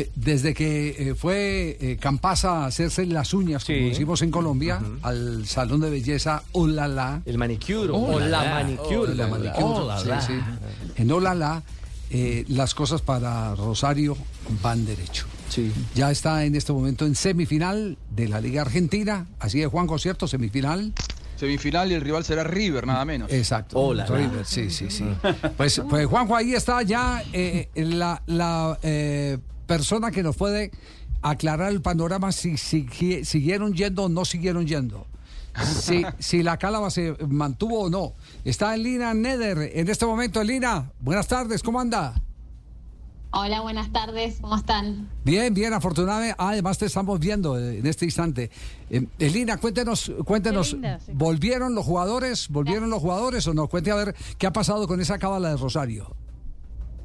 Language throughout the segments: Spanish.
eh, desde que eh, fue eh, Campasa a hacerse las uñas, como Sí. decimos en Colombia, al salón de belleza Olala. El manicure. Oh, o la la la. manicure. Oh, la manicure, Oh, la sí, la. sí. En Olala, eh, las cosas para Rosario van derecho. Sí. Ya está en este momento en semifinal de la Liga Argentina. Así es, Juan, ¿cierto? Semifinal. Semifinal y el rival será River, nada menos. Exacto. Hola. River, sí, sí, sí. Pues, pues Juanjo, ahí está ya eh, la, la eh, persona que nos puede aclarar el panorama si, si- si siguieron yendo o no siguieron yendo. Si, si la cálava se mantuvo o no. Está en Lina Neder en este momento. Lina, buenas tardes, ¿cómo anda? Hola, buenas tardes, ¿cómo están? Bien, bien, afortunadamente. Ah, además te estamos viendo eh, en este instante. Eh, Elina, cuéntenos, cuéntenos, Qué linda, sí. ¿volvieron los jugadores? ¿Volvieron los jugadores o no? Cuente a ver qué ha pasado con esa cábala de Rosario.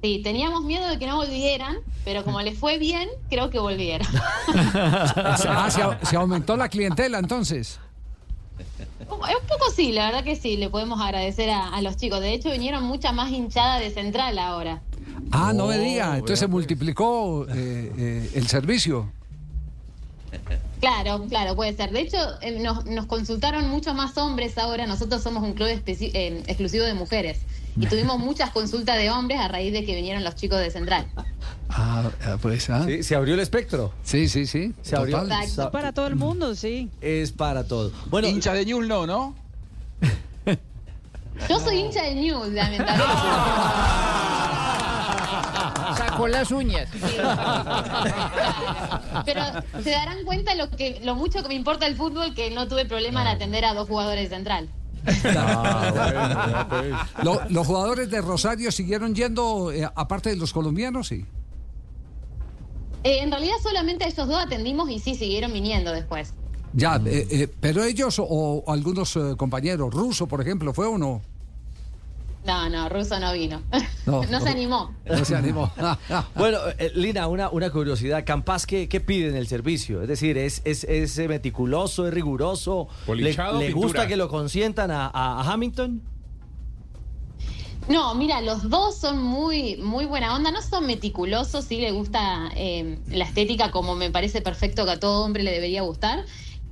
Sí, teníamos miedo de que no volvieran, pero como les fue bien, creo que volvieron. Ah, se, au- se aumentó la clientela entonces. un poco sí, la verdad que sí, le podemos agradecer a, a los chicos. De hecho, vinieron mucha más hinchada de central ahora. Ah, no me Oh, diga. Entonces se multiplicó eh, eh, el servicio. Claro, claro, puede ser. De hecho, eh, nos, nos consultaron muchos más hombres ahora. Nosotros somos un club especi- eh, exclusivo de mujeres. Y tuvimos muchas consultas de hombres a raíz de que vinieron los chicos de central. Ah, pues, ah. Sí, se abrió el espectro. Sí, sí, sí. Se abrió. Sa- Para todo el mundo, sí. Es para todo. Bueno, Hincha de Ñul no, ¿no? Yo soy hincha del News, lamentablemente. Sacó las uñas. Pero se darán cuenta lo que lo mucho que me importa el fútbol que no tuve problema en atender a dos jugadores de central. Ah, bueno, pues. Lo- ¿Los jugadores de Rosario siguieron yendo, eh, aparte de los colombianos? Sí. Eh, en realidad solamente a ellos dos atendimos y sí siguieron viniendo después. Ya, eh, eh, pero ellos o, o algunos eh, compañeros, ruso, por ejemplo, ¿fue o no? No, no, Russo no vino. No, No, no. se animó. No se animó. Bueno, eh, Lina, una, una curiosidad. Campas, ¿qué, qué pide en el servicio? Es decir, ¿es, es, es eh, meticuloso, es riguroso? ¿Le, Polichado, le pintura. gusta que lo consientan a, a- a Hamilton? No, mira, los dos son muy, muy buena onda, no son meticulosos, sí le gusta eh, la estética como me parece perfecto que a todo hombre le debería gustar,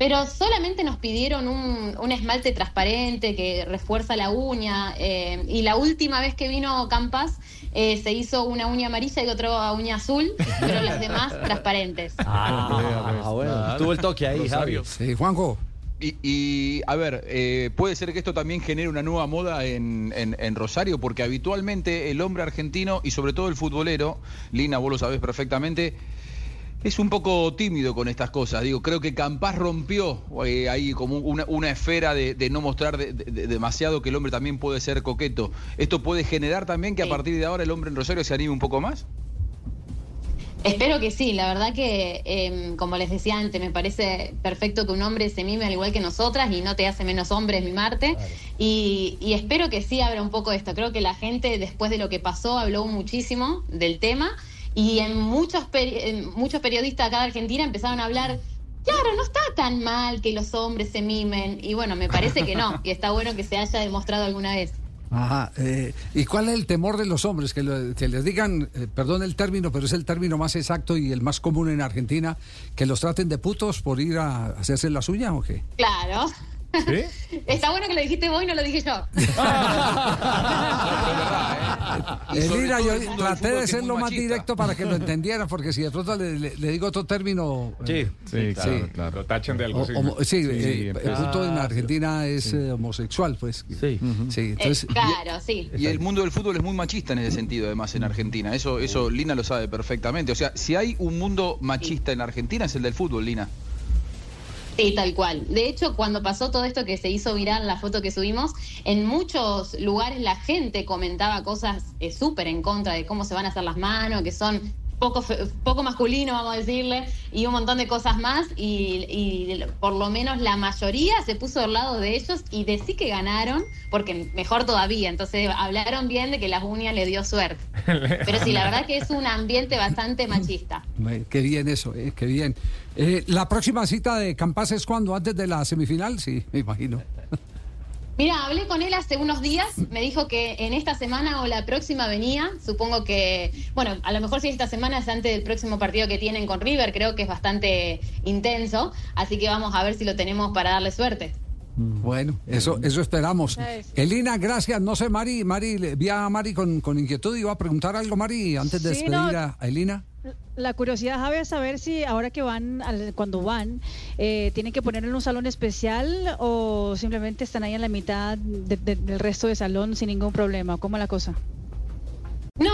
pero solamente nos pidieron un, un esmalte transparente que refuerza la uña eh, y la última vez que vino Campas eh, se hizo una uña amarilla y otra uña azul, pero las demás transparentes. Ah, bueno, tuvo el toque ahí, Javi. Rosario. Sí, Juanjo. Y, y, a ver, eh, puede ser que esto también genere una nueva moda en, en- en Rosario, porque habitualmente el hombre argentino y sobre todo el futbolero, Lina, vos lo sabés perfectamente, es un poco tímido con estas cosas. Digo, creo que Campas rompió eh, ahí como una, una esfera de, de no mostrar de- de- de- demasiado que el hombre también puede ser coqueto. ¿Esto puede generar también que a partir de ahora el hombre en Rosario se anime un poco más? Espero que sí, la verdad que, eh, como les decía antes, me parece perfecto que un hombre se mime al igual que nosotras y no te hace menos hombres mimarte. Y, y espero que sí abra un poco esto. Creo que la gente, después de lo que pasó, habló muchísimo del tema y en muchos, peri- en muchos periodistas acá de Argentina empezaron a hablar. Claro, no está tan mal que los hombres se mimen. Y bueno, me parece que no. Y está bueno que se haya demostrado alguna vez. Ajá. eh, ¿Y cuál es el temor de los hombres? Que, lo- que les digan, eh, perdón el término, pero es el término más exacto y el más común en Argentina, que los traten de putos por ir a hacerse las uñas o qué? Claro. ¿Sí? Está bueno que lo dijiste vos y no lo dije yo. Todo yo el mundo del traté fútbol, de ser muy lo más machista. directo para que lo entendieran, porque si de pronto le, le- le digo otro término... eh, Sí. Sí, claro, Sí. claro. Lo tachan de algo o- así. homo- sí, eh, el punto en Argentina es eh, homosexual, pues. Sí. Sí, Eh, entonces... claro, sí. Y el mundo del fútbol es muy machista en ese sentido, además, en Argentina. Eso, eso Lina lo sabe perfectamente. O sea, si hay un mundo machista en Argentina, es el del fútbol, Lina. Sí, tal cual. De hecho, cuando pasó todo esto que se hizo viral, la foto que subimos, en muchos lugares la gente comentaba cosas eh, súper en contra de cómo se van a hacer las manos, que son poco, fe- poco masculino, vamos a decirle, y un montón de cosas más. Y, y por lo menos la mayoría se puso del lado de ellos y de sí que ganaron, porque mejor todavía. Entonces hablaron bien de que las uñas le dio suerte. Pero sí, la verdad que es un ambiente bastante machista. Qué bien eso, eh, qué bien. Eh, la próxima cita de Campas es cuando, antes de la semifinal, sí, me imagino. Mira, hablé con él hace unos días, me dijo que en esta semana o la próxima venía, supongo que, bueno, a lo mejor si esta semana es antes del próximo partido que tienen con River, creo que es bastante intenso, así que vamos a ver si lo tenemos para darle suerte. Bueno, eso, eso esperamos. Elina, gracias. No sé, Mari, Mari, le- vi a Mari con, con inquietud. Iba a preguntar algo, Mari, antes de Sí, despedir no. a Elina. La curiosidad, Javi, es saber si ahora que van, al- cuando van, eh, tienen que ponerlo en un salón especial o simplemente están ahí en la mitad de- de- del resto del salón sin ningún problema. ¿Cómo es la cosa?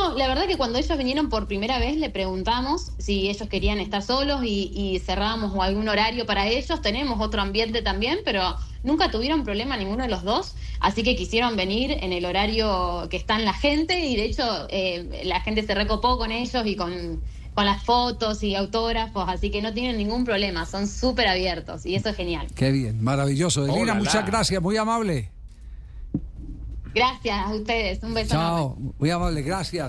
No, la verdad que cuando ellos vinieron por primera vez le preguntamos si ellos querían estar solos y, y cerrábamos o algún horario para ellos. Tenemos otro ambiente también, pero nunca tuvieron problema ninguno de los dos, así que quisieron venir en el horario que está en la gente y de hecho eh, la gente se recopó con ellos y con, con las fotos y autógrafos, así que no tienen ningún problema, son súper abiertos y eso es genial. Qué bien, maravilloso. Muchas gracias, muy amable. Gracias a ustedes, un beso enorme. Chao, muy amable, gracias.